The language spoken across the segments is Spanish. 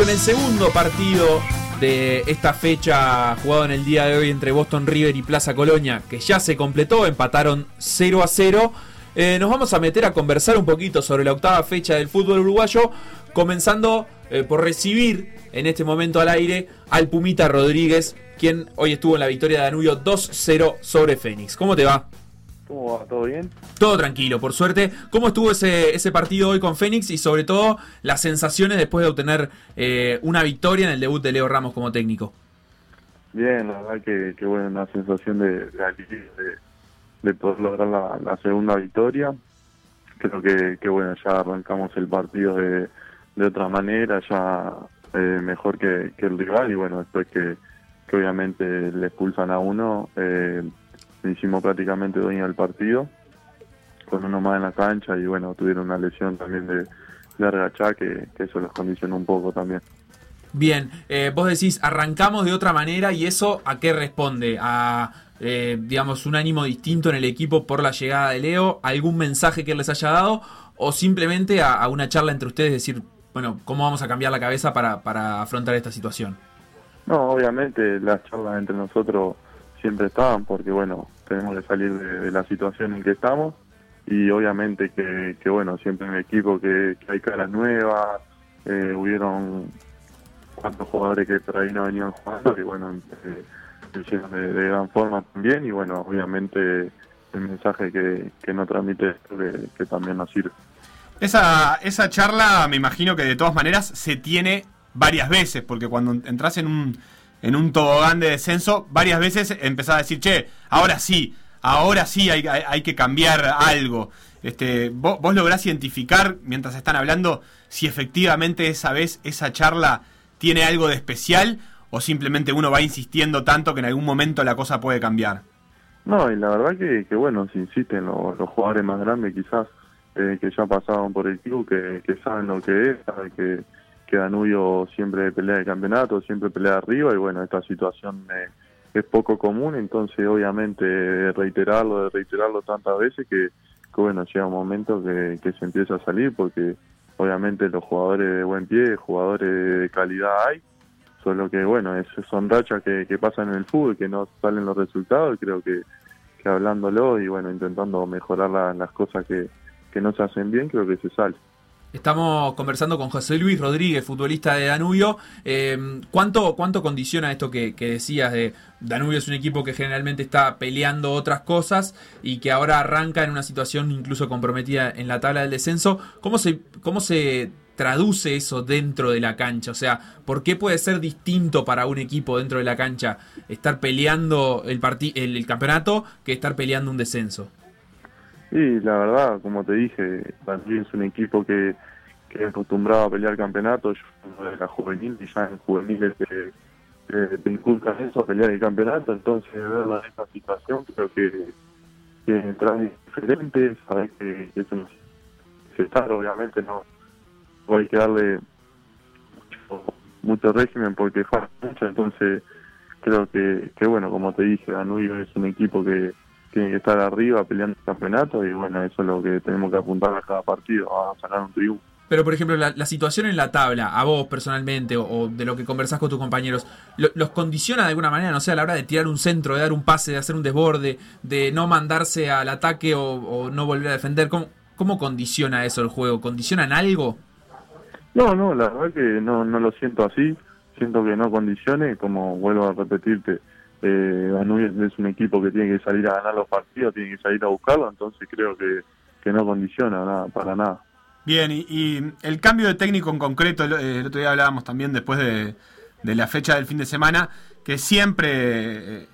con el segundo partido de esta fecha jugado en el día de hoy entre Boston River y Plaza Colonia, que ya se completó, empataron 0 a 0. Eh, nos vamos a meter a conversar un poquito sobre la octava fecha del fútbol uruguayo, comenzando eh, por recibir en este momento al aire al Pumita Rodríguez, quien hoy estuvo en la victoria de Danubio 2-0 sobre Fénix. ¿Cómo te va? ¿Cómo va? ¿Todo bien? Todo tranquilo, por suerte. ¿Cómo estuvo ese, ese partido hoy con Fénix y sobre todo las sensaciones después de obtener eh, una victoria en el debut de Leo Ramos como técnico? Bien, la verdad que, que bueno, una sensación de, de, de, poder lograr la, segunda victoria. Creo que, que, bueno, ya arrancamos el partido de, de otra manera, ya eh, mejor que, que, el rival y bueno, después que, que obviamente le expulsan a uno. Eh, hicimos prácticamente dueño del partido, con uno más en la cancha y bueno, tuvieron una lesión también de, de que, que eso los condicionó un poco también. Bien, eh, vos decís, arrancamos de otra manera y eso a qué responde? ¿A, eh, digamos, un ánimo distinto en el equipo por la llegada de Leo? ¿Algún mensaje que les haya dado? ¿O simplemente a, una charla entre ustedes decir, bueno, ¿cómo vamos a cambiar la cabeza para, para afrontar esta situación? No, obviamente las charlas entre nosotros siempre estaban porque bueno, tenemos que salir de, la situación en que estamos y obviamente que, que bueno, siempre en el equipo que, hay caras nuevas, eh, hubieron cuatro jugadores que por ahí no venían jugando y bueno, eh, hicieron de, gran forma también y bueno, obviamente el mensaje que, que nos transmite esto que, que también nos sirve. Esa, esa charla me imagino que de todas maneras se tiene varias veces, porque cuando entras en un en un tobogán de descenso, varias veces empezaba a decir, che, ahora sí, ahora sí hay, que cambiar algo. Este, vos, vos, lográs identificar, mientras están hablando, si efectivamente esa vez esa charla tiene algo de especial o simplemente uno va insistiendo tanto que en algún momento la cosa puede cambiar. No, y la verdad que, que bueno, si insisten los, jugadores más grandes quizás, eh, que ya pasaron por el club, que, que saben lo que es, saben que que Danubio siempre pelea de campeonato, siempre pelea arriba y bueno, esta situación eh, es poco común, entonces obviamente reiterarlo, reiterarlo tantas veces que, bueno, llega un momento que, se empieza a salir porque obviamente los jugadores de buen pie, jugadores de calidad hay, solo que bueno, es, son rachas que, pasan en el fútbol, que no salen los resultados creo que, que hablándolo y bueno, intentando mejorar las cosas que, que no se hacen bien, creo que se sale. Estamos conversando con José Luis Rodríguez, futbolista de Danubio. Eh, ¿cuánto, ¿Cuánto condiciona esto que, decías de Danubio es un equipo que generalmente está peleando otras cosas y que ahora arranca en una situación incluso comprometida en la tabla del descenso? ¿Cómo se, cómo se traduce eso dentro de la cancha? O sea, ¿por qué puede ser distinto para un equipo dentro de la cancha estar peleando el, el, el campeonato que estar peleando un descenso? Sí, la verdad, como te dije, también es un equipo que, que acostumbrado a pelear campeonatos. Yo de la juvenil y ya en juveniles te, te, inculcan eso, pelear el campeonato. Entonces, verla en esta situación creo que, que trae diferente. Sabes que, es un estar, obviamente, no, hay que darle mucho, régimen porque falta mucho. Entonces, creo que, que, bueno, como te dije, Danubio es un equipo que tiene que estar arriba peleando el campeonato y bueno, eso es lo que tenemos que apuntar a cada partido, a sacar un triunfo. Pero, por ejemplo, la, situación en la tabla, a vos personalmente, o, de lo que conversás con tus compañeros, ¿los condiciona de alguna manera? No sé, a la hora de tirar un centro, de dar un pase, de hacer un desborde, de no mandarse al ataque o, no volver a defender. ¿Cómo, ¿Cómo condiciona eso el juego? ¿Condicionan algo? No, no, la verdad que no, no lo siento así. Siento que no condicione, como vuelvo a repetirte, eh, es un equipo que tiene que salir a ganar los partidos, tiene que salir a buscarlo, entonces creo que, que no condiciona nada, para nada. Bien, y, el cambio de técnico en concreto, el, otro día hablábamos también después de, la fecha del fin de semana, que siempre eh,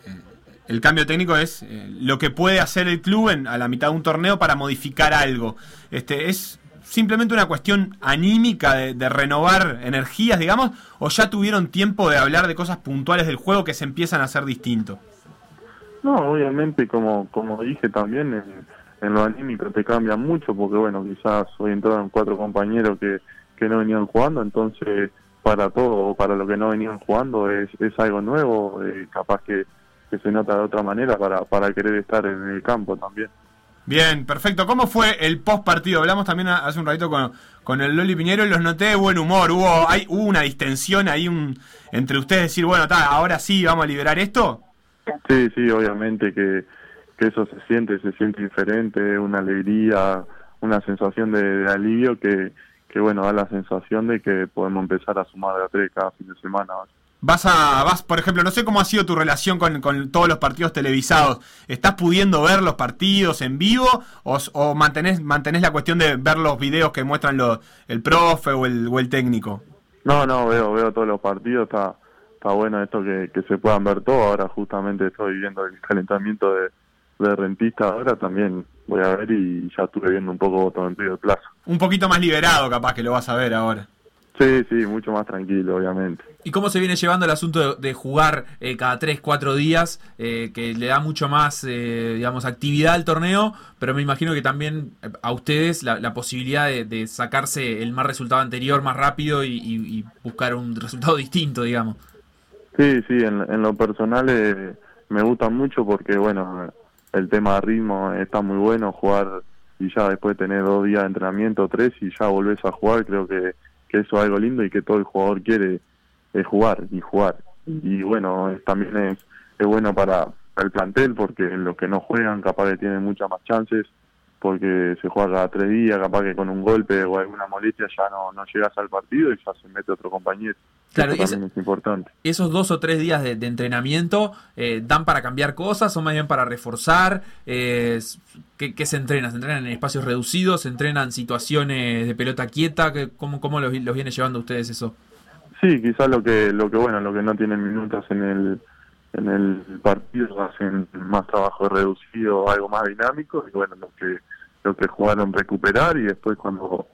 el cambio técnico es eh, lo que puede hacer el club en, a la mitad de un torneo para modificar algo. Este es simplemente una cuestión anímica de, renovar energías, digamos, o ya tuvieron tiempo de hablar de cosas puntuales del juego que se empiezan a hacer distinto? No, obviamente, como, como dije también, en, lo anímico te cambia mucho, porque bueno, quizás hoy entraron cuatro compañeros que, que no venían jugando, entonces para todo, para lo que no venían jugando, es, es algo nuevo, eh, capaz que, que se nota de otra manera para, para querer estar en el campo también. Bien, perfecto. ¿Cómo fue el post partido? Hablamos también hace un ratito con, con el Loli Piñero y los noté de buen humor. Hubo, hay, hubo una distensión ahí un, entre ustedes, decir, bueno, ahora sí, vamos a liberar esto. Sí, sí, obviamente que, que eso se siente, se siente diferente, una alegría, una sensación de, alivio que, que, bueno, da la sensación de que podemos empezar a sumar de a tres cada fin de semana. Vas a, vas, por ejemplo, no sé cómo ha sido tu relación con, con todos los partidos televisados. ¿Estás pudiendo ver los partidos en vivo o, o mantenés, mantenés la cuestión de ver los videos que muestran los, el profe o el, o el técnico? No, no, veo, veo todos los partidos, está, está bueno esto que, que se puedan ver todos. Ahora justamente estoy viendo el calentamiento de, de rentista ahora también voy a ver y ya estuve viendo un poco todo en de plazo. Un poquito más liberado capaz que lo vas a ver ahora. Sí, sí, mucho más tranquilo, obviamente. ¿Y cómo se viene llevando el asunto de, jugar eh, cada 3, 4 días, eh, que le da mucho más, eh, digamos, actividad al torneo, pero me imagino que también a ustedes la, posibilidad de, sacarse el más resultado anterior más rápido y, buscar un resultado distinto, digamos? Sí, sí, en, lo personal me gusta mucho porque, bueno, el tema de ritmo está muy bueno, jugar y ya después tener dos días de entrenamiento, tres, y ya volvés a jugar, creo que que eso es algo lindo y que todo el jugador quiere es jugar y jugar. Y bueno, también es, es bueno para, el plantel porque los que no juegan capaz que tienen muchas más chances porque se juega cada tres días, capaz que con un golpe o alguna molestia ya no, no llegas al partido y ya se mete otro compañero. Claro, Eso también es importante. Esos dos o tres días de, entrenamiento eh, dan para cambiar cosas, son más bien para reforzar. Eh, ¿qué, se entrena? ¿Se entrenan en espacios reducidos? ¿Se entrenan situaciones de pelota quieta? ¿Cómo, cómo los, los viene llevando ustedes eso? Sí, quizás lo que, lo que bueno, lo que no tienen minutos en el en el partido hacen más trabajo reducido, algo más dinámico y bueno, lo que lo que jugaron recuperar y después cuando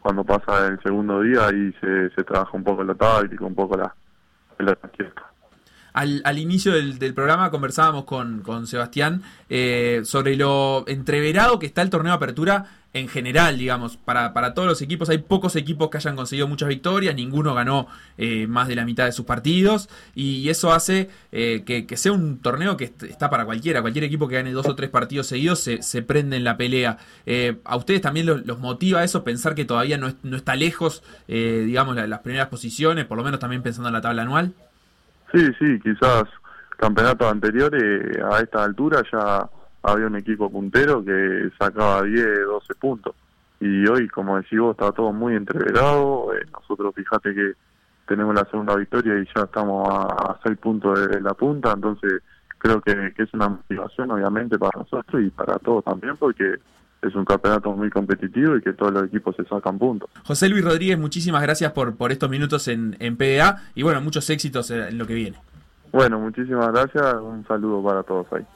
cuando pasa el segundo día ahí se, se trabaja un poco la táctica, un poco la pelota quieta. Al, inicio del, programa conversábamos con, con Sebastián eh, sobre lo entreverado que está el torneo de apertura en general, digamos, para, para todos los equipos. Hay pocos equipos que hayan conseguido muchas victorias, ninguno ganó eh, más de la mitad de sus partidos y eso hace eh, que, sea un torneo que está para cualquiera. Cualquier equipo que gane dos o tres partidos seguidos se, prende en la pelea. Eh, ¿A ustedes también los, motiva eso, pensar que todavía no, no está lejos, digamos, las primeras posiciones, por lo menos también pensando en la tabla anual? Sí, sí, quizás campeonatos anteriores a esta altura ya había un equipo puntero que sacaba 10, 12 puntos. Y hoy, como decís vos, está todo muy entreverado. Eh, nosotros, fíjate que tenemos la segunda victoria y ya estamos a, 6 puntos de, la punta. Entonces, creo que, es una motivación, obviamente, para nosotros y para todos también, porque es un campeonato muy competitivo y que todos los equipos se sacan puntos. José Luis Rodríguez, muchísimas gracias por, por estos minutos en, en PDA y bueno, muchos éxitos en lo que viene. Bueno, muchísimas gracias. Un saludo para todos ahí.